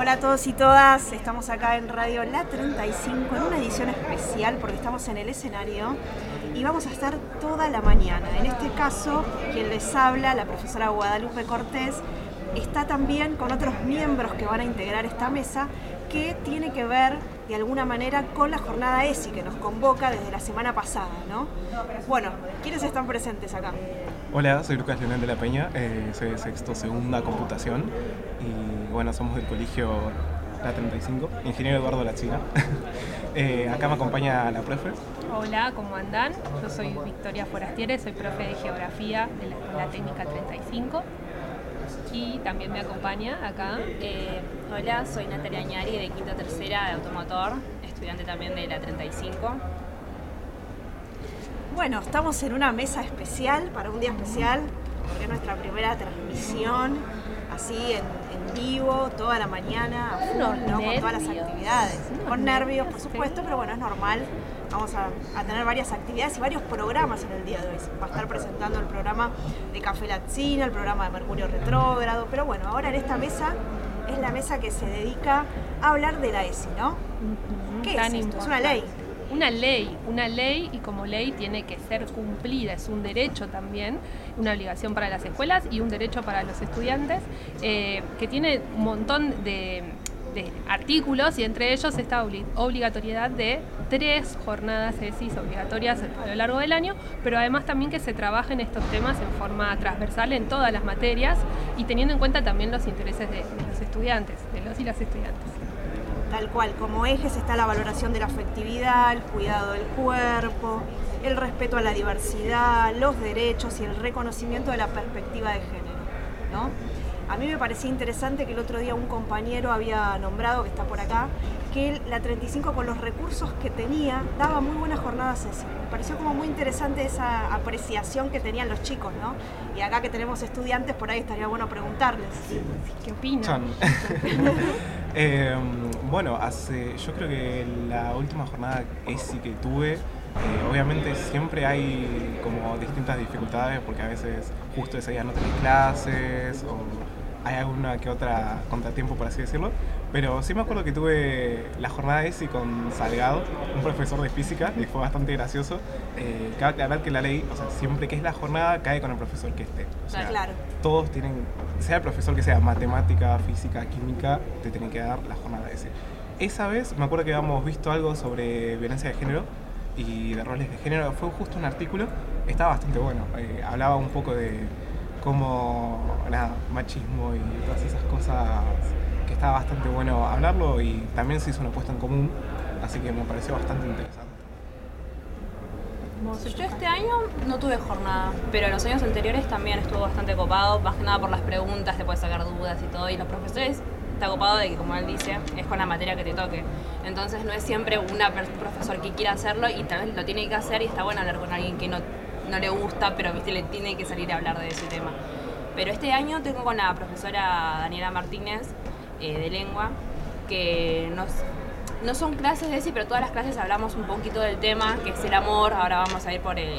Hola a todos y todas, estamos acá en Radio La 35 en una edición especial porque estamos en el escenario y vamos a estar toda la mañana. En este caso, quien les habla, la profesora Guadalupe Cortés, está también con otros miembros que van a integrar esta mesa que tiene que ver de alguna manera con la jornada ESI que nos convoca desde la semana pasada, ¿no? Bueno, ¿quiénes están presentes acá? Hola, soy Lucas Leonel de la Peña, eh, soy de sexto segunda computación y bueno, somos del colegio La 35, ingeniero Eduardo La China. Eh, acá me acompaña la profe. Hola, ¿cómo andan? Yo soy Victoria Forastiere, soy profe de Geografía de la Escuela Técnica 35 y también me acompaña acá. Eh, hola, soy Natalia Añari de Quinta Tercera de Automotor, estudiante también de la 35. Bueno, estamos en una mesa especial, para un día especial, porque es nuestra primera transmisión, así en, en vivo, toda la mañana, a full, ¿no? con todas las actividades. Con nervios, por supuesto, pero bueno, es normal. Vamos a, a tener varias actividades y varios programas en el día de hoy. Va a estar presentando el programa de Café Latina, el programa de Mercurio Retrógrado, pero bueno, ahora en esta mesa es la mesa que se dedica a hablar de la ESI, ¿no? ¿Qué Tan es esto? Es una ley. Una ley, una ley y como ley tiene que ser cumplida, es un derecho también, una obligación para las escuelas y un derecho para los estudiantes, eh, que tiene un montón de, artículos y entre ellos esta obli- obligatoriedad de tres jornadas ESIS obligatorias a lo largo del año, pero además también que se trabajen estos temas en forma transversal en todas las materias y teniendo en cuenta también los intereses de, de los estudiantes, de los y las estudiantes. Tal cual, como ejes está la valoración de la afectividad, el cuidado del cuerpo, el respeto a la diversidad, los derechos y el reconocimiento de la perspectiva de género. ¿no? A mí me parecía interesante que el otro día un compañero había nombrado, que está por acá, que la 35 con los recursos que tenía daba muy buenas jornadas ESI. Me pareció como muy interesante esa apreciación que tenían los chicos, ¿no? Y acá que tenemos estudiantes, por ahí estaría bueno preguntarles. ¿Qué opinan? Eh, bueno, hace, yo creo que la última jornada ESI que tuve, eh, obviamente siempre hay como distintas dificultades porque a veces justo ese día no tenés clases o hay alguna que otra contratiempo, por así decirlo. Pero sí me acuerdo que tuve la jornada ESI con Salgado, un profesor de física, y fue bastante gracioso. Eh, cabe aclarar que la ley, o sea, siempre que es la jornada, cae con el profesor que esté. O sea, Claro. todos tienen, sea el profesor que sea matemática, física, química, te tienen que dar la jornada ese. Esa vez me acuerdo que habíamos visto algo sobre violencia de género y de roles de género. Fue justo un artículo, estaba bastante bueno. eh, hablaba un poco de cómo, nada, machismo y todas esas cosas que estaba bastante bueno hablarlo y también se hizo una puesta en común, así que me pareció bastante interesante. Yo este año no tuve jornada, pero en los años anteriores también estuvo bastante copado, más que nada por las preguntas, te puedes sacar dudas y todo, y los profesores está copado de que, como él dice, es con la materia que te toque. Entonces no es siempre per- profesor que quiera hacerlo y tal vez lo tiene que hacer y está bueno hablar con alguien que no, no le gusta, pero viste, le tiene que salir a hablar de ese tema. Pero este año tengo con la profesora Daniela Martínez eh, de lengua, que nos, no son clases de sí, pero todas las clases hablamos un poquito del tema, que es el amor, ahora vamos a ir por el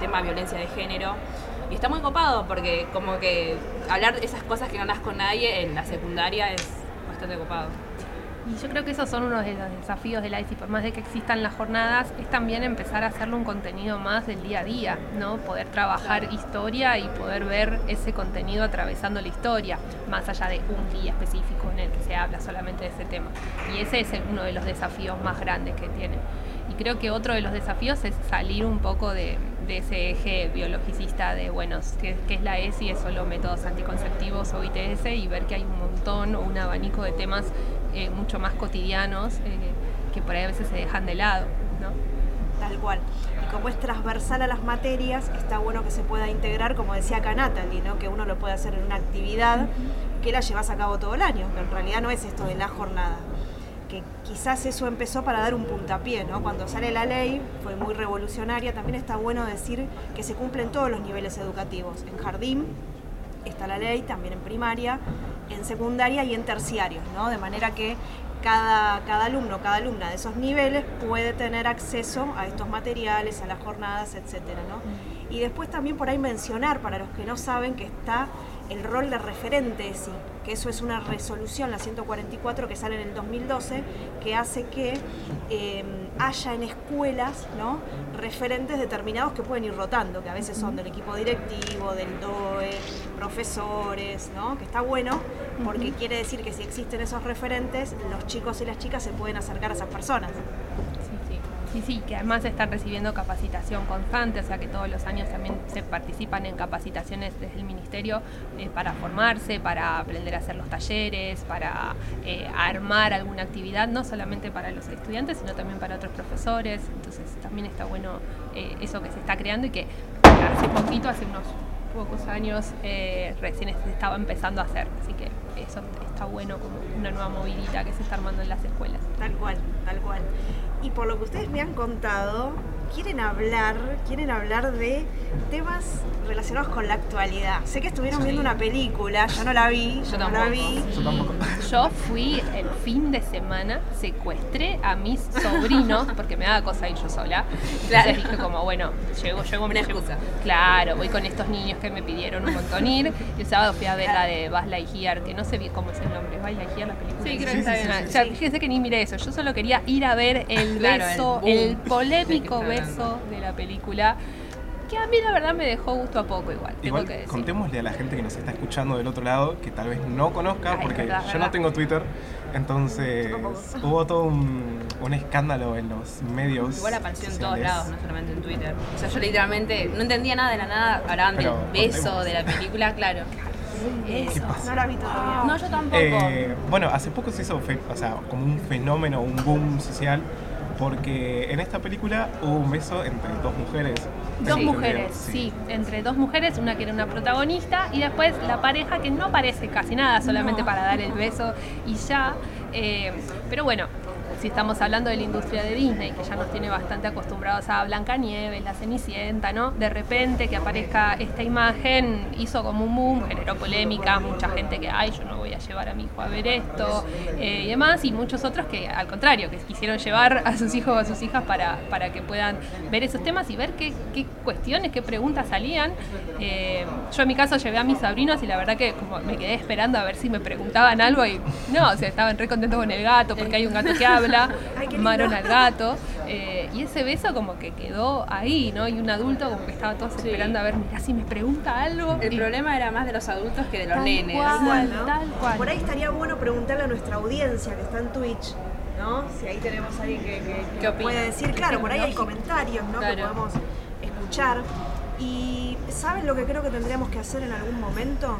tema violencia de género. Y está muy copado porque como que hablar esas cosas que no hablas con nadie en la secundaria es bastante copado. Y yo creo que esos son uno de los desafíos de la ICI, por más de que existan las jornadas, es también empezar a hacerlo un contenido más del día a día, ¿no? Poder trabajar historia y poder ver ese contenido atravesando la historia, más allá de un día específico en el que se habla solamente de ese tema. Y ese es uno de los desafíos más grandes que tiene. Y creo que otro de los desafíos es salir un poco de, de ese eje biologicista de, bueno, ¿qué, qué es la ESI? Es solo métodos anticonceptivos o ITS y ver que hay un montón o un abanico de temas eh, mucho más cotidianos eh, que por ahí a veces se dejan de lado, ¿no? Tal cual. Y como es transversal a las materias, está bueno que se pueda integrar, como decía acá Natalie, ¿no? que uno lo puede hacer en una actividad que la llevas a cabo todo el año, que en realidad no es esto de la jornada. Que quizás eso empezó para dar un puntapié, ¿no? Cuando sale la ley, fue muy revolucionaria, también está bueno decir que se cumplen todos los niveles educativos. En jardín está la ley, también en primaria, en secundaria y en terciarios, ¿no? De manera que cada, cada alumno, cada alumna de esos niveles puede tener acceso a estos materiales, a las jornadas, etcétera, ¿no? Y después también por ahí mencionar, para los que no saben, que está el rol de referente sí, que eso es una resolución, la 144, que sale en el 2012, que hace que eh, haya en escuelas ¿no? referentes determinados que pueden ir rotando, que a veces son del equipo directivo, del DOE, profesores, ¿no? que está bueno porque quiere decir que si existen esos referentes, los chicos y las chicas se pueden acercar a esas personas. Sí, sí, que además están recibiendo capacitación constante, o sea que todos los años también se participan en capacitaciones desde el Ministerio eh, para formarse, para aprender a hacer los talleres, para eh, armar alguna actividad, no solamente para los estudiantes, sino también para otros profesores. Entonces también está bueno eh, eso que se está creando y que hace poquito, hace unos pocos años, recién se estaba empezando a hacer. Así que eso está bueno como una nueva movilidad que se está armando en las escuelas. Tal cual, tal cual. Y por lo que ustedes me han contado, quieren hablar, quieren hablar de temas relacionados con la actualidad. Sé que estuvieron viendo una película, yo no la vi, yo, no la vi. Yo fui el fin de semana, secuestré a mis sobrinos, porque me daba cosa ir yo sola. Claro. Entonces dije como, bueno, llego, llego una excusa. Claro, voy con estos niños que me pidieron un montón ir. Y el sábado fui a ver la de Buzz Lightyear, que no sé bien cómo es el nombre, Buzz Lightyear la película. Sí, creo que está bien. O sea, fíjense que ni miré eso, yo solo quería ir a ver el beso, el, polémico beso de la película que a mí la verdad me dejó gusto a poco igual. Igual tengo que contémosle a la gente que nos está escuchando del otro lado, que tal vez no conozca, porque yo no tengo Twitter, entonces hubo todo un, escándalo en los medios. Igual apareció en todos lados, no solamente en Twitter. O sea, yo literalmente no entendía nada de la nada, hablaban del beso, de la película, claro. Eso, no la vi todavía. No, yo tampoco. Eh, bueno, hace poco se hizo o sea, como un fenómeno, un boom social porque en esta película hubo un beso entre dos mujeres. Dos mujeres, sí. entre dos mujeres, una que era una protagonista y después la pareja que no aparece casi nada, solamente para dar el beso y ya. Eh, pero bueno, si estamos hablando de la industria de Disney, que ya nos tiene bastante acostumbrados a Blancanieves, la Cenicienta, ¿no? De repente que aparezca esta imagen hizo como un boom, generó polémica, mucha gente que, ay, yo no voy a llevar a mi hijo a ver esto eh, y demás, y muchos otros que al contrario, que quisieron llevar a sus hijos o a sus hijas para, para que puedan ver esos temas y ver qué, qué cuestiones, qué preguntas salían. Eh, yo en mi caso llevé a mis sobrinos y la verdad que como me quedé esperando a ver si me preguntaban algo y no, o sea, estaban re contentos con el gato porque hay un gato que habla Maron al gato. Eh, y ese beso como que quedó ahí, ¿no? Y un adulto como que estaba todos esperando a ver, mira si me pregunta algo. El problema era más de los adultos que de los nenes. tal cual. Por ahí estaría bueno preguntarle a nuestra audiencia que está en Twitch. ¿no? Si ahí tenemos a alguien que, puede decir, claro, por ahí hay comentarios, ¿no? Que podemos escuchar. Y ¿saben lo que creo que tendríamos que hacer en algún momento?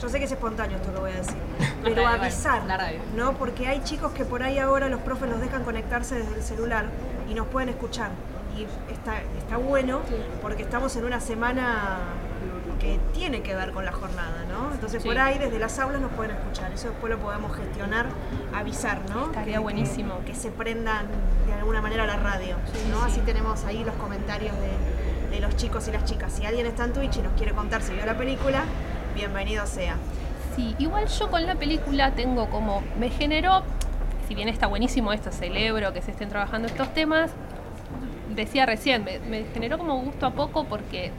Yo sé que es espontáneo esto lo voy a decir, pero avisar, ¿no? Porque hay chicos que por ahí ahora los profes los dejan conectarse desde el celular y nos pueden escuchar. Y está, está bueno porque estamos en una semana que tiene que ver con la jornada, ¿no? Entonces por ahí desde las aulas nos pueden escuchar, eso después lo podemos gestionar, avisar, ¿no? Estaría buenísimo. Que, se prendan de alguna manera la radio, ¿no? Así tenemos ahí los comentarios de, de los chicos y las chicas. Si alguien está en Twitch y nos quiere contar si vio la película, bienvenido sea. Sí, igual yo con la película tengo como, me generó, si bien está buenísimo esto, celebro que se estén trabajando estos temas, decía recién, me, generó como gusto a poco porque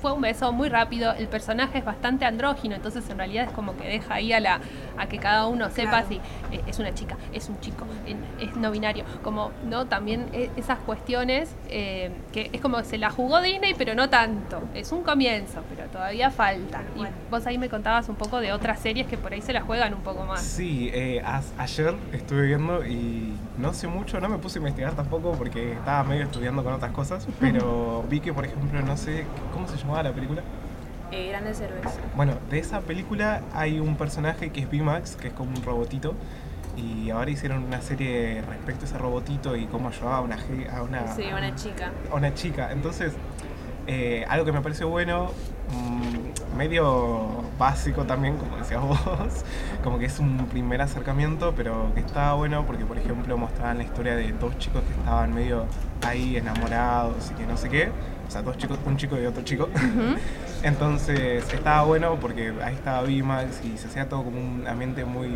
fue un beso muy rápido, el personaje es bastante andrógino, entonces en realidad es como que deja ahí a la a que cada uno sepa si eh, es una chica, es un chico, es no binario, como no también e, esas cuestiones eh, que es como se la jugó Disney, pero no tanto, es un comienzo, pero todavía falta. Y vos ahí me contabas un poco de otras series que por ahí se la juegan un poco más. Sí, eh, ayer estuve viendo y no sé mucho, no me puse a investigar tampoco porque estaba medio estudiando con otras cosas, pero vi que por ejemplo, no sé, ¿cómo se llama? la película? Eh, Grandes Héroes. Bueno, de esa película hay un personaje que es B-Max, que es como un robotito. Y ahora hicieron una serie respecto a ese robotito y cómo ayudaba a una, a una, sí, una chica. A una chica. Entonces, eh, algo que me pareció bueno, mm, medio básico también, como decías vos, como que es un primer acercamiento, pero que estaba bueno porque, por ejemplo, mostraban la historia de dos chicos que estaban medio ahí enamorados y que no sé qué. O sea, dos chicos, un chico y otro chico. Entonces estaba bueno porque ahí estaba Bimax y se hacía todo como un ambiente muy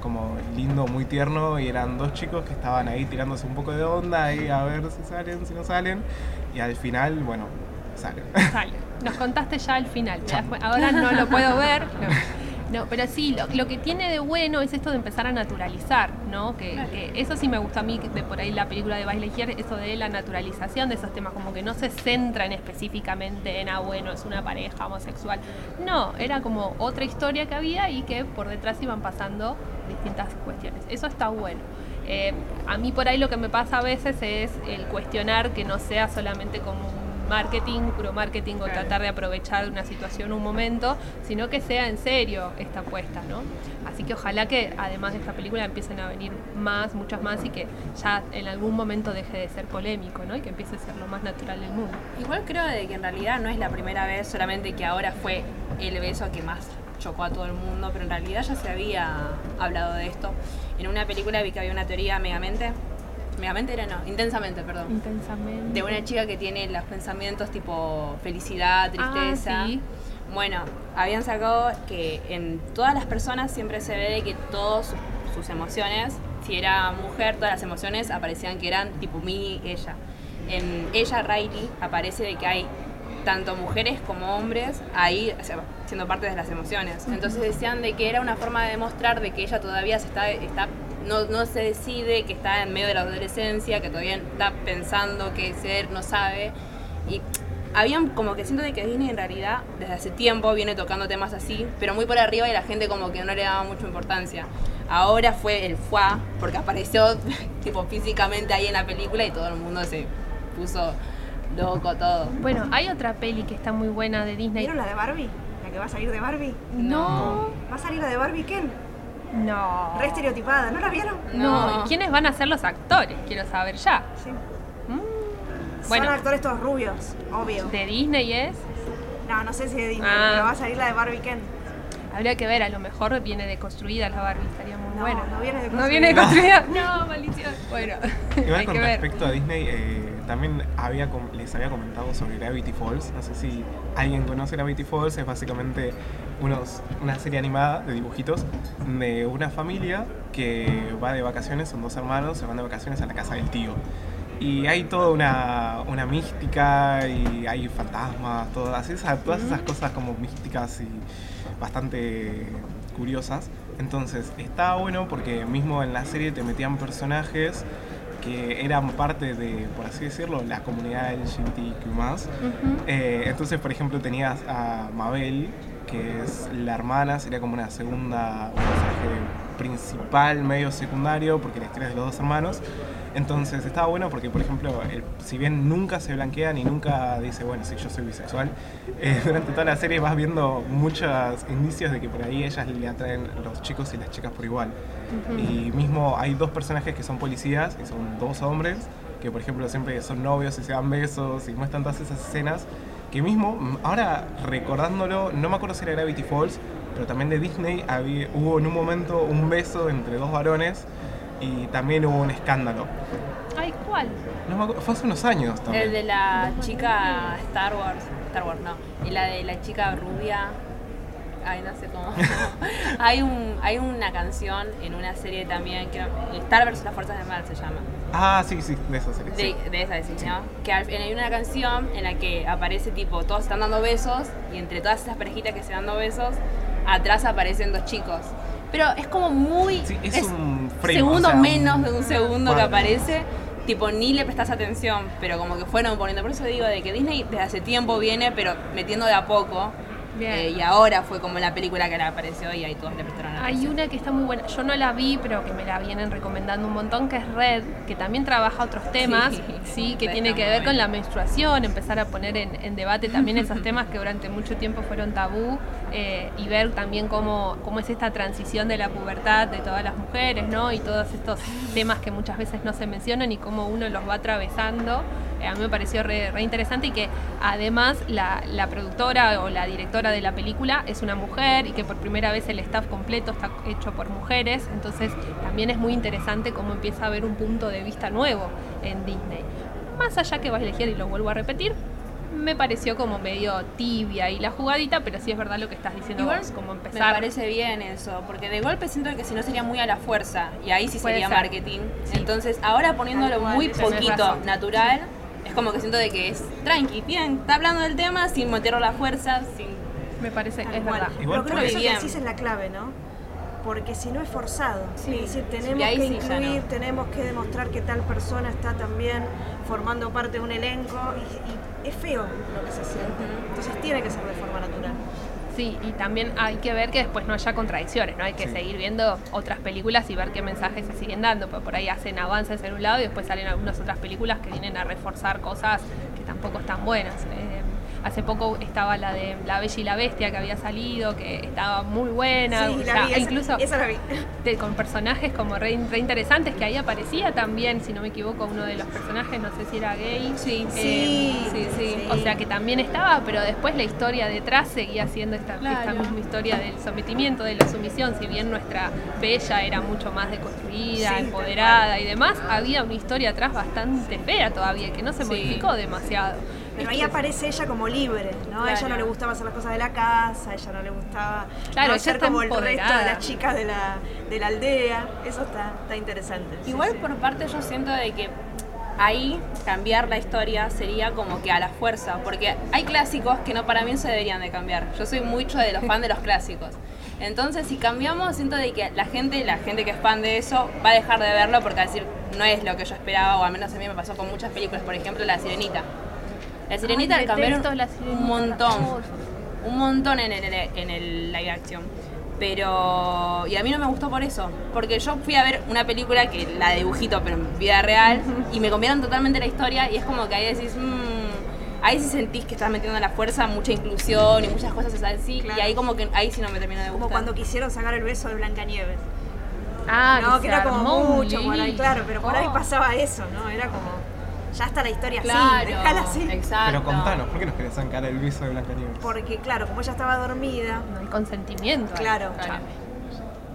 como lindo, muy tierno y eran dos chicos que estaban ahí tirándose un poco de onda y a ver si salen, si no salen. Y al final, bueno, sale. Sale. Nos contaste ya al final. Ahora no lo puedo ver. No. No, pero sí, lo, lo que tiene de bueno es esto de empezar a naturalizar, ¿no? Que, que eso sí me gusta a mí, de por ahí la película de Baile Lightyear, eso de la naturalización de esos temas, como que no se centran específicamente en, ah, bueno, es una pareja homosexual. No, era como otra historia que había y que por detrás iban pasando distintas cuestiones. Eso está bueno. Eh, a mí por ahí lo que me pasa a veces es el cuestionar que no sea solamente como un marketing, puro marketing o tratar de aprovechar una situación, un momento, sino que sea en serio esta apuesta, ¿no? Así que ojalá que además de esta película empiecen a venir más, muchas más y que ya en algún momento deje de ser polémico, ¿no? Y que empiece a ser lo más natural del mundo. Igual creo de que en realidad no es la primera vez, solamente que ahora fue el beso que más chocó a todo el mundo, pero en realidad ya se había hablado de esto. En una película vi que había una teoría megamente, megamente era no, intensamente, perdón. Intensamente. De una chica que tiene los pensamientos tipo felicidad, tristeza. Ah, sí. Bueno, habían sacado que en todas las personas siempre se ve de que todas sus, sus emociones, si era mujer, todas las emociones aparecían que eran tipo mini ella. En ella, Riley, aparece de que hay tanto mujeres como hombres ahí o sea, siendo parte de las emociones. Entonces decían de que era una forma de demostrar de que ella todavía se está, está no, no se decide, que está en medio de la adolescencia, que todavía está pensando qué ser, no sabe. Y habían como que siento de que Disney en realidad desde hace tiempo viene tocando temas así, pero muy por arriba y la gente como que no le daba mucha importancia. Ahora fue el fuá, porque apareció tipo físicamente ahí en la película y todo el mundo se puso loco todo. Bueno, hay otra peli que está muy buena de Disney. ¿Vieron la de Barbie? ¿La que va a salir de Barbie? No, ¿Va a salir la de Barbie Ken? No. Re estereotipada, ¿no la vieron? No, ¿y quiénes van a ser los actores? Quiero saber ya. Sí. Mm. Bueno, Son actores todos rubios, obvio. de Disney es. No, no sé si de Disney, Ah. pero va a salir la de Barbie Ken. Habría que ver, a lo mejor viene deconstruida la Barbie, estaría muy No, buena. no viene ¿No viene deconstruida. deconstruida? No, maldición. Bueno, Igual hay con que ver. respecto a Disney, eh, también había les había comentado sobre Gravity Falls. No sé si alguien conoce Gravity Falls. Es básicamente unos, una serie animada de dibujitos de una familia que va de vacaciones, son dos hermanos, se van de vacaciones a la casa del tío. Y hay toda una, una mística y hay fantasmas, todas esas, todas esas cosas como místicas y bastante curiosas. Entonces, está bueno porque mismo en la serie te metían personajes que eran parte de, por así decirlo, la comunidad LGBTQ+. Ujú. Eh, entonces, por ejemplo, tenías a Mabel, que es la hermana, sería como una segunda, un personaje principal, medio secundario, porque la historia es de los dos hermanos. Entonces estaba bueno porque, por ejemplo, el- si bien nunca se blanquea ni nunca dice, bueno, sí, yo soy bisexual, eh, durante toda la serie vas viendo muchos indicios de que por ahí ellas le atraen los chicos y las chicas por igual. Y mismo hay dos personajes que son policías, que son dos hombres, que por ejemplo siempre son novios y se dan besos y muestran todas esas escenas. Que mismo, ahora recordándolo, no me acuerdo si era Gravity Falls, pero también de Disney había, hubo en un momento un beso entre dos varones y también hubo un escándalo. Ay, ¿cuál? No me acuerdo- fue hace unos años también. El de la chica Star Wars, Star Wars no, y la de la chica rubia, ay no sé cómo. hay un hay una canción en una serie también que Star vs las fuerzas del mal se llama. Ah, sí, sí, de esa serie. De, sí. de esa ¿no? Que hay una canción en la que aparece tipo, todos están dando besos y entre todas esas parejitas que se dan besos, atrás aparecen dos chicos. Pero es como muy... Sí, es un frame, Segundo o sea, menos de un segundo que aparece, tipo ni le prestas atención, pero como que fueron poniendo. Por eso digo de que Disney desde hace tiempo viene, pero metiendo de a poco. Eh, y ahora fue como la película que le apareció y ahí todos le prestaron Hay atención. una que está muy buena. Yo no la vi, pero que me la vienen recomendando un montón, que es Red, que también trabaja otros temas, Sí. sí, que Red tiene que ver con la menstruación, empezar a poner en, en debate también esos temas que durante mucho tiempo fueron tabú eh, y ver también cómo, cómo es esta transición de la pubertad de todas las mujeres, ¿no? Y todos estos temas que muchas veces no se mencionan y cómo uno los va atravesando. A mí me pareció re, re interesante y que además la, la productora o la directora de la película es una mujer y que por primera vez el staff completo está hecho por mujeres, entonces también es muy interesante cómo empieza a haber un punto de vista nuevo en Disney. Más allá que vas a elegir y lo vuelvo a repetir, me pareció como medio tibia y la jugadita, pero sí es verdad lo que estás diciendo Igual vos, como me empezar. parece bien eso, porque de golpe siento que si no sería muy a la fuerza y ahí sí Puede sería ser. marketing. Sí. Entonces ahora poniéndolo muy poquito natural, Es como que siento de que es tranqui, bien, está hablando del tema sin meterlo a la fuerza, sin... Me parece, Tal es cual. verdad. Igual Pero creo que eso que decís es la clave, ¿no? Porque si no es forzado. Sí. Es decir, tenemos que incluir, no. tenemos que demostrar que tal persona está también formando parte de un elenco y, y es feo lo que se siente. Entonces tiene que ser de forma natural. Sí, y también hay que ver que después no haya contradicciones, ¿no? Hay que Sí. seguir viendo otras películas y ver qué mensajes se siguen dando, porque por ahí hacen avances en un lado y después salen algunas otras películas que vienen a reforzar cosas que tampoco están buenas. Eh, hace poco estaba la de La Bella y la Bestia que había salido, que estaba muy buena, sí, o la vi, incluso esa la vi. de- con personajes como re, re interesantes, que ahí aparecía también, si no me equivoco, uno de los personajes, no sé si era gay. Sí, Eh, sí, sí. O sea que también estaba, pero después la historia detrás seguía siendo esta, esta misma historia del sometimiento, de la sumisión. Si bien nuestra bella era mucho más deconstruida, empoderada y demás, había una historia atrás bastante fea todavía, que no se Sí. modificó demasiado. Pero ahí aparece ella como libre, ¿no? A ella no le gustaba hacer las cosas de la casa, a ella no le gustaba Claro, no ser como el resto de las chicas de la, de la aldea. Eso está, está interesante. Igual sí. por parte yo siento de que ahí cambiar la historia sería como que a la fuerza, porque hay clásicos que no para mí se deberían de cambiar. Yo soy mucho de los fans de los clásicos. Entonces, si cambiamos, siento de que la gente, la gente que es fan de eso, va a dejar de verlo porque va a decir, no es lo que yo esperaba, o al menos a mí me pasó con muchas películas, por ejemplo, La Sirenita. La Sirenita Ay, cambiaron La Sirenita, un montón, un montón en el, en el live action. Pero, y a mí no me gustó por eso, porque yo fui a ver una película que la dibujito, pero en vida real, y me cambiaron totalmente la historia, y es como que ahí decís, mmm, ahí sí sentís que estás metiendo a la fuerza mucha inclusión y muchas cosas así, Claro. y ahí como que ahí sí no me terminó de Como gustar. cuando quisieron sacar el beso de Blancanieves. Ah, no, que que era como mucho por ahí, claro, pero por ahí Oh. pasaba eso, ¿no? Era como, ya está la historia así, Claro, déjala así. exacto. Pero contanos, ¿por qué nos querés sacar el beso de Blancanieves? Porque, claro, como ella estaba dormida, No hay consentimiento. Claro. Claro.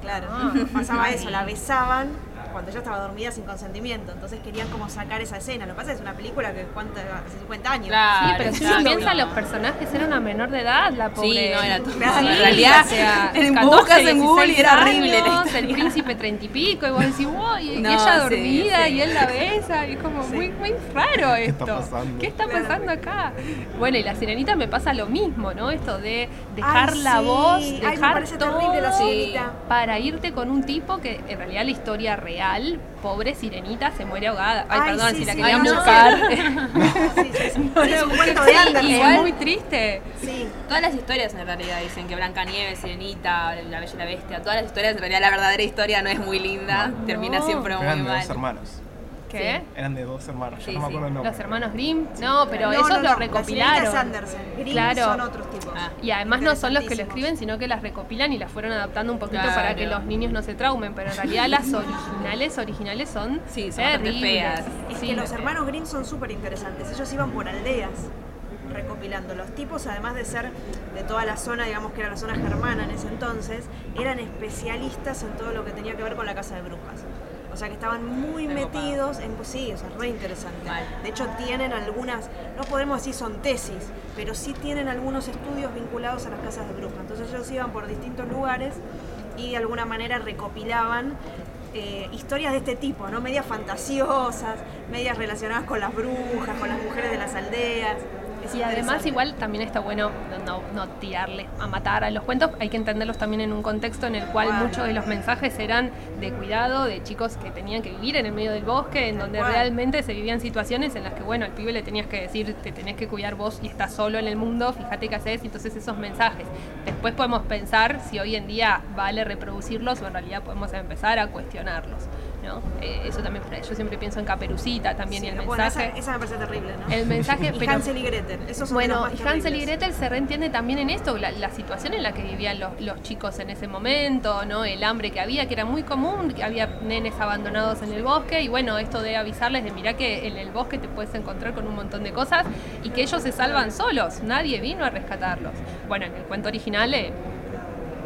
claro, Ah. pasaba eso, la besaban cuando ella estaba dormida sin consentimiento, entonces querían como sacar esa escena. Lo que pasa es que es una película que cuenta hace 50 años. Claro. Sí, pero si uno piensa, los personajes eran una menor de edad, la pobre. Sí, no, era todo. Claro, en realidad, o sea, en 14, buscas en Google y 16 era horrible años. El príncipe treinta y pico, y vos decís, wow, y, No, ella sí, dormida sí. y él la besa, y es como muy, muy raro esto. está pasando? ¿Qué está Claro. pasando acá? Bueno, y la sirenita me pasa lo mismo, ¿no? Esto de dejar Ay, la sí. voz, Ay, dejar me parece todo terrible la sirenita. para irte con un tipo que en realidad la historia real, pobre sirenita, se muere ahogada. Ay, Ay, perdón, sí, si la sí. querían no. buscar. Sí, sí, sí. No Es un cuento de Andersen. es muy triste. Sí. Todas las historias en realidad dicen que Blancanieves, Sirenita, La Bella y la Bestia, todas las historias, en realidad la verdadera historia no es muy linda, No. termina siempre muy mal. hermanos. ¿Qué? Eran de dos hermanos, Sí, yo no me sí. acuerdo el nombre. Los hermanos Grimm. No, pero No, esos no, lo recopilaron. Andersen. Grimm Claro. son otros tipos. Ah. Y además no son los que lo escriben, sino que las recopilan y las fueron adaptando un poquito Claro. para que los niños no se traumen. Pero en realidad las originales, originales son Sí, son feas. Es Sí, que los hermanos Grimm son súper interesantes. Ellos iban por aldeas recopilando. Los tipos, además de ser de toda la zona, digamos que era la zona germana en ese entonces, eran especialistas en todo lo que tenía que ver con la casa de brujas. O sea que estaban muy metidos en... pues Sí, o sea, re interesante. De hecho, tienen algunas, no podemos decir son tesis, pero sí tienen algunos estudios vinculados a las casas de brujas. Entonces ellos iban por distintos lugares y de alguna manera recopilaban eh, historias de este tipo, ¿no? Medias fantasiosas, medias relacionadas con las brujas, con las mujeres de las aldeas. Y además igual también está bueno no, no tirarle a matar a los cuentos, hay que entenderlos también en un contexto en el cual muchos de los mensajes eran de cuidado, de chicos que tenían que vivir en el medio del bosque, en Tal donde cual. realmente se vivían situaciones en las que, bueno, al pibe le tenías que decir, te tenés que cuidar vos y estás solo en el mundo, fíjate qué haces, entonces esos mensajes. Después podemos pensar si hoy en día vale reproducirlos o en realidad podemos empezar a cuestionarlos. ¿No? Eh, eso también, yo siempre pienso en Caperucita también Sí, y el bueno, esa, mensaje... esa me parece terrible, ¿no? El mensaje, y pero- Hansel y Gretel, esos Bueno, y Hansel y. Gretel se reentiende también en esto, la, la situación en la que vivían los, los chicos en ese momento, ¿no? El hambre que había, que era muy común, que había nenes abandonados en el bosque, y bueno, esto de avisarles de mirá que en el bosque te puedes encontrar con un montón de cosas y que ellos se salvan solos, nadie vino a rescatarlos. Bueno, en el cuento original eh,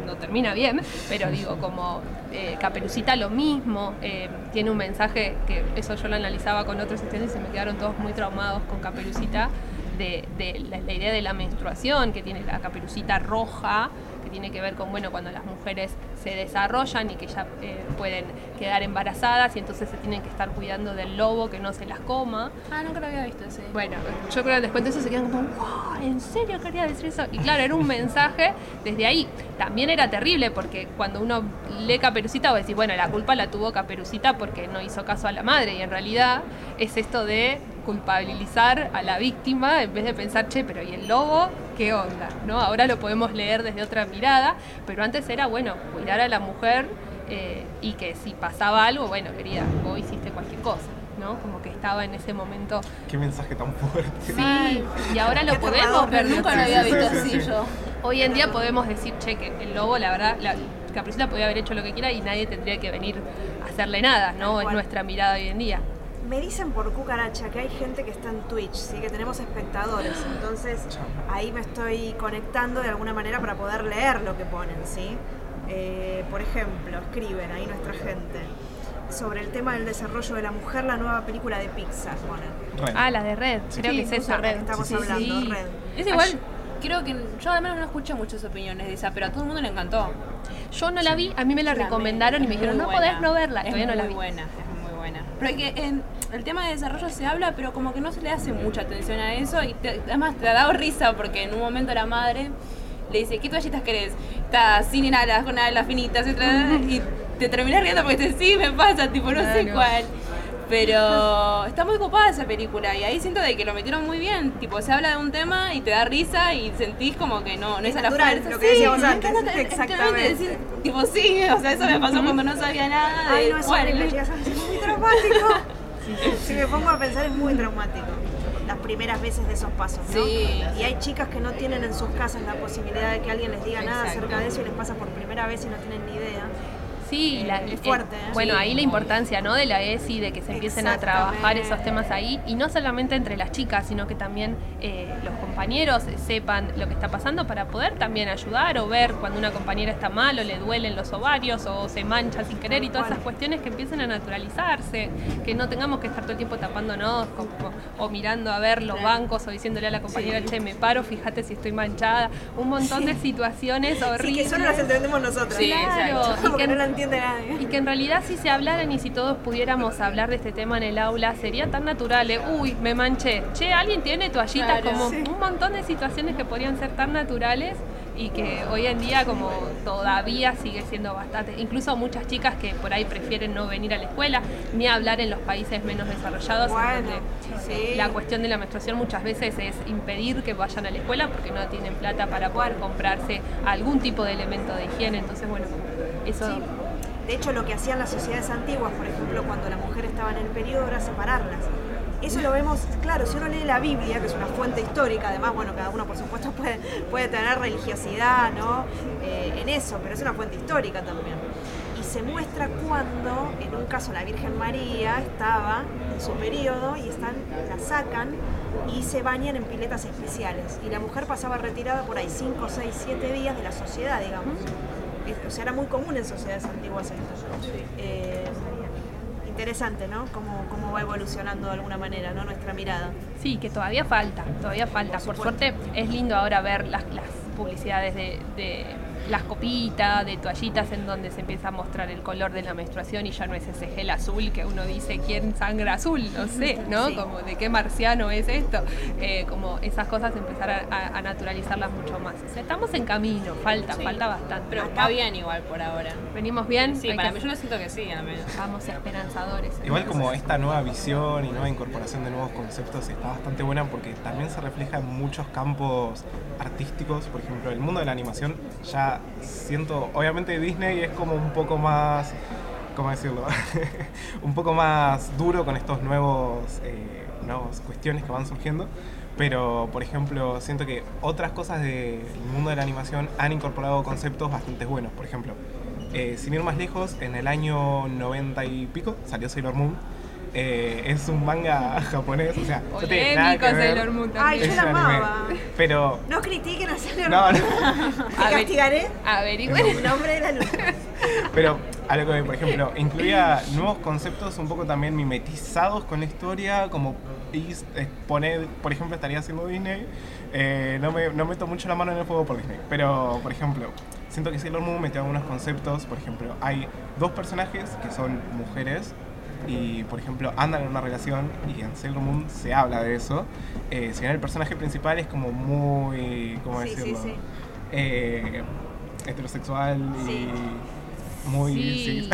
no termina bien, pero digo, como eh, Caperucita lo mismo, eh, tiene un mensaje que eso yo lo analizaba con otros estudiantes y se me quedaron todos muy traumados con Caperucita. De, de la, la idea de la menstruación, que tiene la caperucita roja, que tiene que ver con, bueno, cuando las mujeres se desarrollan y que ya eh, pueden quedar embarazadas y entonces se tienen que estar cuidando del lobo que no se las coma. Ah, nunca lo había visto, sí. Bueno, yo creo que después de eso se quedan como, wow, ¿en serio quería decir eso? Y claro, era un mensaje desde ahí. También era terrible porque cuando uno lee Caperucita, vos decís, bueno, la culpa la tuvo Caperucita porque no hizo caso a la madre. Y en realidad es esto de culpabilizar a la víctima en vez de pensar, che, pero ¿y el lobo? ¿Qué onda? ¿No? Ahora lo podemos leer desde otra mirada, pero antes era, bueno, cuidar a la mujer eh, y que si pasaba algo, bueno, querida, vos hiciste cualquier cosa. ¿no? Como que estaba en ese momento. Qué mensaje tan fuerte. Sí, y ahora lo Qué podemos ver. Nunca lo había visto sí, así sí. yo. Hoy en día podemos decir, che, que el lobo, la verdad, la Caperucita podía haber hecho lo que quiera y nadie tendría que venir a hacerle nada, ¿no? Es nuestra mirada hoy en día. Me dicen por cucaracha que hay gente que está en Twitch, sí, que tenemos espectadores. Entonces ahí me estoy conectando de alguna manera para poder leer lo que ponen, ¿sí? Eh, por ejemplo, escriben ahí nuestra gente sobre el tema del desarrollo de la mujer, la nueva película de Pixar, ponen. Ah, la de Red, Sí. creo Sí, que es esa. Red. Estamos Sí, sí, hablando, sí. Red. Es igual, creo que yo al menos no escucho muchas opiniones de esa, pero a todo el mundo le encantó. Yo no la vi, a mí me la La recomendaron y me dijeron, no podés no verla, Es todavía no la muy vi. buena, es muy buena. Pero hay que, en el tema de desarrollo se habla, pero como que no se le hace mucha atención a eso y te- además te ha dado risa porque en un momento la madre le dice, ¿qué toallitas querés? Está sin alas, con alas finitas, etc. y te terminas riendo porque te sí, me pasa, tipo, no sé cuál. Pero está muy copada esa película y ahí siento de que lo metieron muy bien. Tipo, se habla de un tema y te da risa y sentís como que no, no es, Es a la fuerza. lo que decíamos me antes. Exactamente. decir, tipo, sí, o sea, eso me pasó cuando no sabía nada. Ay, de no, eso es muy traumático. Si me pongo a pensar es muy traumático. Las primeras veces de esos pasos, ¿no? Sí. Y hay chicas que no tienen en sus casas la posibilidad de que alguien les diga nada Exacto. acerca de eso y les pasa por primera vez y no tienen ni idea. Sí, la- Es fuerte, ¿eh? Bueno, Sí. ahí la importancia ¿no? de la ESI, de que se empiecen a trabajar esos temas ahí, y no solamente entre las chicas, sino que también eh, los compañeros sepan lo que está pasando para poder también ayudar o ver cuando una compañera está mal o le duelen los ovarios o se mancha sin querer y todas esas cuestiones que empiecen a naturalizarse, que no tengamos que estar todo el tiempo tapándonos como- o mirando a ver los bancos o diciéndole a la compañera, che, me paro, fíjate si estoy manchada, un montón de situaciones Sí, horribles. que solo las entendemos nosotros. Sí, Claro, exacto. y que no la entiende nadie. y que en realidad si se hablaran y si todos pudiéramos hablar de este tema en el aula, sería tan natural. eh, Uy, me manché. Che, alguien tiene toallitas, Claro, como sí. un montón de situaciones que podrían ser tan naturales y que hoy en día como todavía sigue siendo bastante. Incluso muchas chicas que por ahí prefieren no venir a la escuela, ni hablar en los países menos desarrollados. en Bueno, sí. La cuestión de la menstruación muchas veces es impedir que vayan a la escuela porque no tienen plata para poder comprarse algún tipo de elemento de higiene. Entonces, bueno, eso... Sí. De hecho, lo que hacían las sociedades antiguas, por ejemplo, cuando la mujer estaba en el periodo, era separarlas. Eso lo vemos, claro, si uno lee la Biblia, que es una fuente histórica, además, bueno, cada uno por supuesto puede, tener religiosidad, ¿no? Eh, en eso, pero es una fuente histórica también. Y se muestra cuando, en un caso, la Virgen María estaba en su periodo y están, la sacan y se bañan en piletas especiales. Y la mujer pasaba retirada por ahí 5, 6, 7 días de la sociedad, digamos. Es- O sea, era muy común en sociedades antiguas esto. Eh, interesante, ¿no? Cómo, cómo va evolucionando de alguna manera, ¿no? Nuestra mirada. Sí, que todavía falta, todavía falta. Por, suerte es lindo ahora ver las, las publicidades de, de las copitas, de toallitas en donde se empieza a mostrar el color de la menstruación y ya no es ese gel azul que uno dice quién sangra azul, no sé, ¿no? Sí. Como de qué marciano es esto. Eh, como esas cosas empezar a, a- a naturalizarlas mucho más. O sea, estamos en camino, falta, Sí. falta bastante. Pero va bien igual por ahora. Venimos bien, Sí, hay para que- mí yo lo siento que sí, al menos. vamos esperanzadores. Igual como esta nueva visión y nueva incorporación de nuevos conceptos está bastante buena porque también se refleja en muchos campos artísticos, por ejemplo, el mundo de la animación ya siento, obviamente Disney es como un poco más, ¿cómo decirlo? un poco más duro con estos nuevos, eh, nuevas cuestiones que van surgiendo, pero por ejemplo siento que otras cosas del mundo de la animación han incorporado conceptos bastante buenos, por ejemplo. Eh, sin ir más lejos, en el año 90 y pico salió Sailor Moon. Eh, es un manga japonés, o sea, no tiene nada que Polémico ver. Sailor Moon Ay, yo la anime. amaba. Pero, No critiquen a Sailor no, Moon. no. Te A ver. castigaré Averigüen. en nombre de la luz. Pero a lo que, por ejemplo, incluía nuevos conceptos un poco también mimetizados con la historia, como eh, pone, por ejemplo, estaría haciendo Disney, eh, no, me, no meto mucho la mano en el fuego por Disney, pero, por ejemplo, siento que Sailor Moon metió algunos conceptos, por ejemplo, hay dos personajes que son mujeres y, por ejemplo, andan en una relación y en Sailor Moon se habla de eso. Eh, si bien el personaje principal es como muy, ¿cómo Sí, sí, decirlo? sí. Eh, heterosexual Sí. y muy... Sí,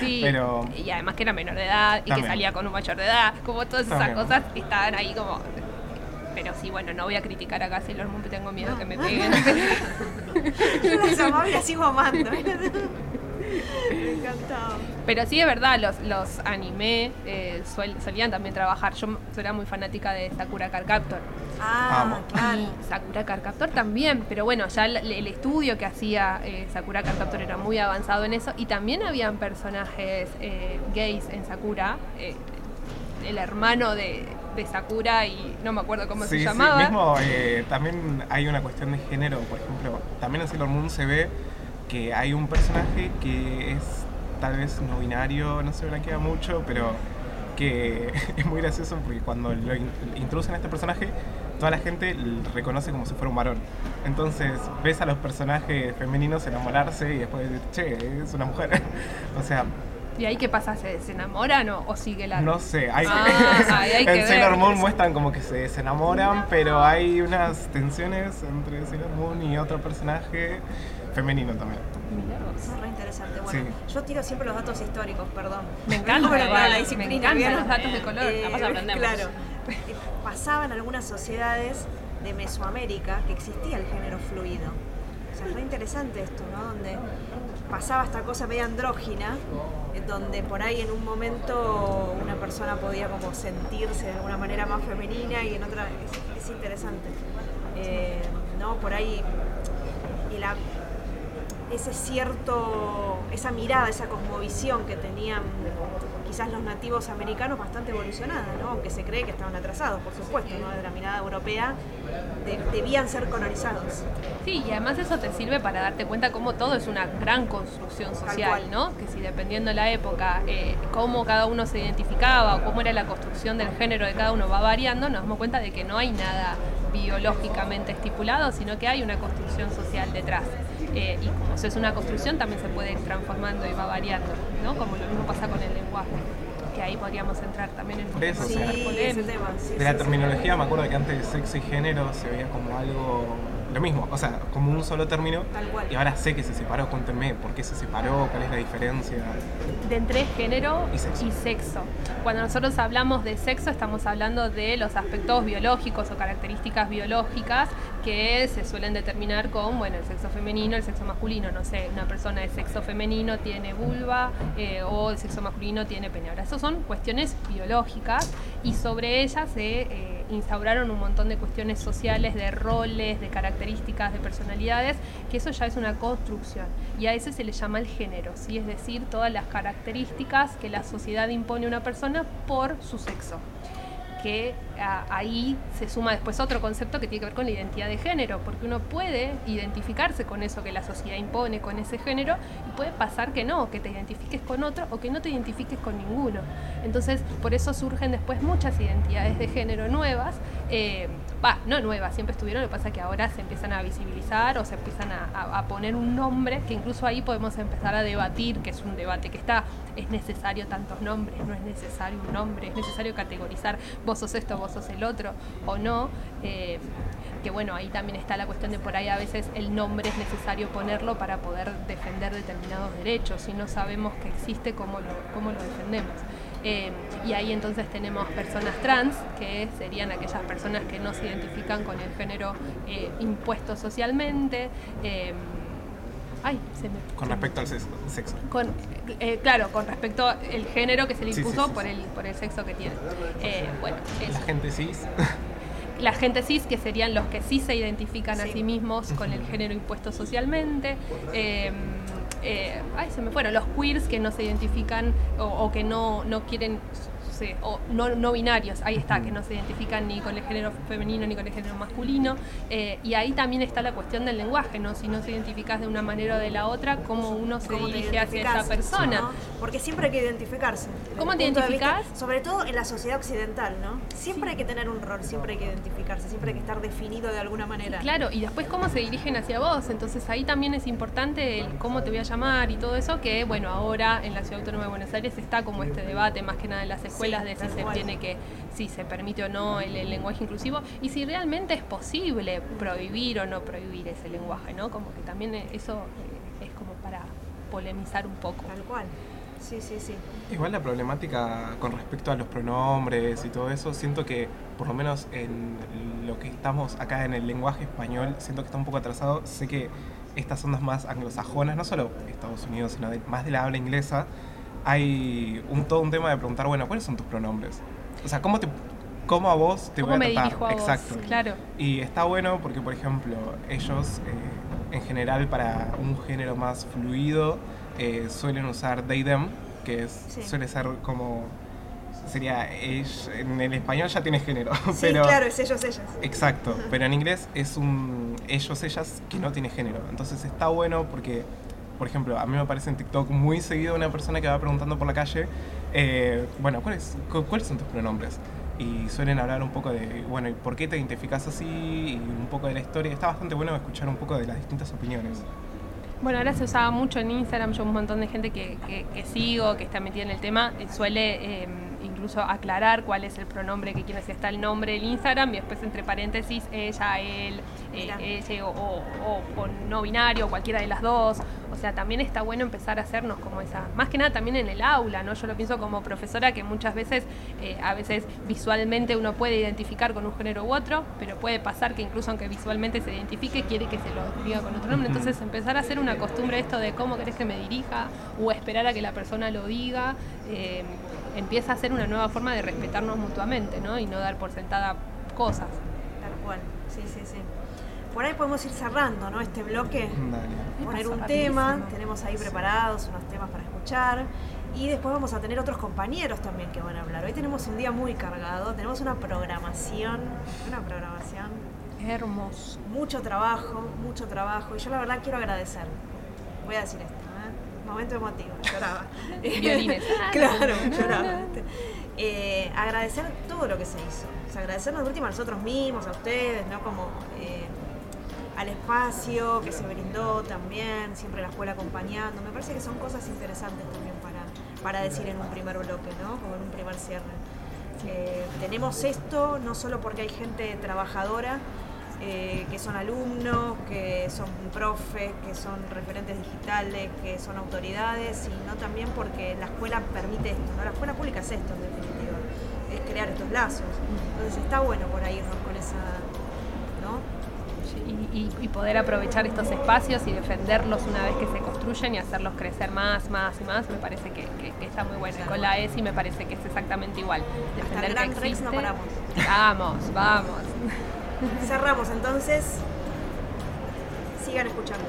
sí. Pero... Y además que era menor de edad y que salía con un mayor de edad, como todas esas También. cosas estaban ahí como... Pero sí, bueno, no voy a criticar acá a Sailor Moon, porque tengo miedo que me peguen. Yo las amaba y las sigo amando. Encantaba. Pero sí es verdad, los, los anime eh, suel- solían también trabajar. Yo era muy fanática de Sakura Card Captor. Ah, claro. Y Sakura Card Captor también, pero bueno, ya el, el estudio que hacía eh, Sakura Card Captor era muy avanzado en eso. Y también habían personajes eh, gays en Sakura. eh, el hermano de, de Sakura y no me acuerdo cómo Sí, se sí, llamaba. mismo eh, también hay una cuestión de género, por ejemplo, también en Sailor Moon se ve que hay un personaje que es tal vez no binario, no se blanquea mucho, pero que es muy gracioso porque cuando lo in- introducen a este personaje, toda la gente l- reconoce como si fuera un varón. Entonces ves a los personajes femeninos enamorarse y después decir, che, es una mujer. o sea, ¿Y ahí qué pasa? ¿Se, se enamoran o, o sigue la.? no sé, hay, Ah, ahí hay que en Sailor ver. Moon muestran como que se, se enamoran, pero hay unas tensiones entre Sailor Moon y otro personaje femenino también. Mirá interesante. Bueno, Sí. yo tiro siempre los datos históricos, perdón. Me encanta, para la me disciplina, encantan ¿vieron? los datos de color. Capaz aprendemos. Claro. Eh, Pasaba en algunas sociedades de Mesoamérica que existía el género fluido. O sea, es re interesante esto, ¿no? Donde pasaba esta cosa media andrógina, donde por ahí en un momento una persona podía como sentirse de alguna manera más femenina y en otra es, es interesante. Eh, ¿No? Por ahí y la, ese cierto, esa mirada, esa cosmovisión que tenían quizás los nativos americanos bastante evolucionada, ¿no? aunque se cree que estaban atrasados, por supuesto, ¿no? de la mirada europea, de- debían ser colonizados. Sí, y además eso te sirve para darte cuenta cómo todo es una gran construcción social. ¿no? Que si dependiendo de la época, eh, cómo cada uno se identificaba o cómo era la construcción del género de cada uno va variando, nos damos cuenta de que no hay nada biológicamente estipulado, sino que hay una construcción social detrás. Eh, y como eso es una construcción, también se puede ir transformando y va variando, ¿no? Como lo mismo pasa con el lenguaje, que ahí podríamos entrar también en un tema o sea, ese tema. sí, De la sí, sí. terminología me acuerdo que antes de sexo y género se veía como algo, lo mismo, o sea, como un solo término. Tal cual. Y ahora sé que se separó, cuéntenme por qué se separó, cuál es la diferencia. de entre género Y sexo. sexo. Cuando nosotros hablamos de sexo estamos hablando de los aspectos biológicos o características biológicas que se suelen determinar con, bueno, el sexo femenino, el sexo masculino. No sé, una persona de sexo femenino tiene vulva eh, o el sexo masculino tiene pene. Ahora, esas son cuestiones biológicas y sobre ellas se eh, instauraron un montón de cuestiones sociales, de roles, de características, de personalidades, que eso ya es una construcción. Y a ese se le llama el género, ¿sí? es decir, todas las características que la sociedad impone a una persona por su sexo que ahí se suma después otro concepto que tiene que ver con la identidad de género, porque uno puede identificarse con eso que la sociedad impone, con ese género, y puede pasar que no, que te identifiques con otro o que no te identifiques con ninguno. Entonces, por eso surgen después muchas identidades de género nuevas, eh, va, no nuevas, siempre estuvieron, lo que pasa es que ahora se empiezan a visibilizar o se empiezan a, a- a poner un nombre, que incluso ahí podemos empezar a debatir, que es un debate que está, es necesario tantos nombres, no es necesario un nombre, es necesario categorizar, vos sos esto, vos sos el otro, o no. eh, que bueno, ahí también está la cuestión de por ahí a veces el nombre es necesario ponerlo para poder defender determinados derechos. Si no sabemos que existe, ¿cómo lo, cómo lo defendemos? Eh, y ahí entonces tenemos personas trans, que serían aquellas personas que no se identifican con el género eh, impuesto socialmente. Ay, se me, Con se me- respecto al sexo. sexo. con, eh, claro, con respecto al género que se le Sí, sí, impuso sí, por, sí. el, por el sexo que tiene. Eh, bueno, eso. La gente cis. La gente cis, que serían los que sí se identifican a Sí. sí mismos con el género impuesto socialmente. Eh, eh, ay, se me fueron. Los queers que no se identifican o, o que no, no quieren sé, o no, no binarios, ahí está, que no se identifican ni con el género femenino ni con el género masculino. Eh, y ahí también está la cuestión del lenguaje, ¿no? Si no se identificas de una manera o de la otra, cómo uno se ¿Cómo te dirige hacia esa persona. ¿no? Porque siempre hay que identificarse. ¿Cómo te vista- sobre todo en la sociedad occidental, ¿no? Siempre hay que tener un rol, siempre hay que identificarse, siempre hay que estar definido de alguna manera. Claro, y después cómo se dirigen hacia vos. Entonces ahí también es importante el cómo te voy a llamar y todo eso, que bueno, ahora en la Ciudad Autónoma de Buenos Aires está como este debate, más que nada en las escuelas, Sí, de si se tiene que, si se permite o no el, el lenguaje inclusivo, y si realmente es posible prohibir o no prohibir ese lenguaje, ¿no? Como que también eso eh, es como para polemizar un poco. Tal cual. Sí, sí, sí. Igual la problemática con respecto a los pronombres y todo eso, siento que por lo menos en lo que estamos acá en el lenguaje español, siento que está un poco atrasado. Sé que estas ondas más anglosajonas, no solo Estados Unidos, sino de- más de la habla inglesa, hay un, todo un tema de preguntar, bueno, ¿cuáles son tus pronombres? O sea, ¿cómo, te, cómo a vos te ¿Cómo voy a me tratar? a vos? Exacto. Claro. Y está bueno porque, por ejemplo, ellos eh, en general para un género más fluido eh, suelen usar they, them, que es, Sí. suele ser como... Sería, ell- en el español ya tiene género, Sí, pero... claro, es ellos, ellas. Exacto, pero en inglés es un ellos, ellas que no tiene género. Entonces está bueno porque, por ejemplo, a mí me aparece en TikTok muy seguido una persona que va preguntando por la calle, eh, bueno, ¿cuáles, cu- ¿cuáles son tus pronombres? Y suelen hablar un poco de, bueno, ¿y por qué te identificas así? Y un poco de la historia. Está bastante bueno escuchar un poco de las distintas opiniones. Bueno, ahora se usaba mucho en Instagram, yo un montón de gente que, que- sigo, que está metida en el tema, suele eh, incluso aclarar cuál es el pronombre que quiere, si está el nombre del Instagram y después entre paréntesis ella, él, eh, ella o, o- o- o no binario, cualquiera de las dos. O sea, también está bueno empezar a hacernos como esa, más que nada también en el aula, ¿no? Yo lo pienso como profesora que muchas veces, eh, a veces visualmente uno puede identificar con un género u otro, pero puede pasar que incluso aunque visualmente se identifique, quiere que se lo diga con otro nombre. Entonces empezar a hacer una costumbre esto de cómo querés que me dirija o esperar a que la persona lo diga, eh, empieza a ser una nueva forma de respetarnos mutuamente, ¿no? Y no dar por sentada cosas. Tal cual. Sí, sí, sí. Por ahí podemos ir cerrando, ¿no? Este bloque. Dale. poner un rapidísimo. tema, tenemos ahí preparados unos temas para escuchar y después vamos a tener otros compañeros también que van a hablar. Hoy tenemos un día muy cargado, tenemos una programación, una programación, Hermoso. mucho trabajo, mucho trabajo y yo la verdad quiero agradecer. Voy a decir esto. Momento emotivo, lloraba. Violines. claro, lloraba. Eh, agradecer todo lo que se hizo. O sea, agradecernos de última a nosotros mismos, a ustedes, ¿no? Como eh, al espacio que se brindó también, siempre la escuela acompañando. Me parece que son cosas interesantes también para, para decir en un primer bloque, ¿no? Como en un primer cierre. Eh, tenemos esto no solo porque hay gente trabajadora, eh, que son alumnos, que son profes, que son referentes digitales, que son autoridades, sino también porque la escuela permite esto, ¿no? La escuela pública es esto, en definitiva, es crear estos lazos. Entonces está bueno por ahí irnos con esa, ¿no? Y, y- y poder aprovechar estos espacios y defenderlos una vez que se construyen y hacerlos crecer más, más y más, me parece que, que- que está muy bueno. Y con la ESI me parece que es exactamente igual. Hasta Defender el que Gran Rex no existe. paramos. Vamos, vamos. Cerramos entonces. Sigan escuchando.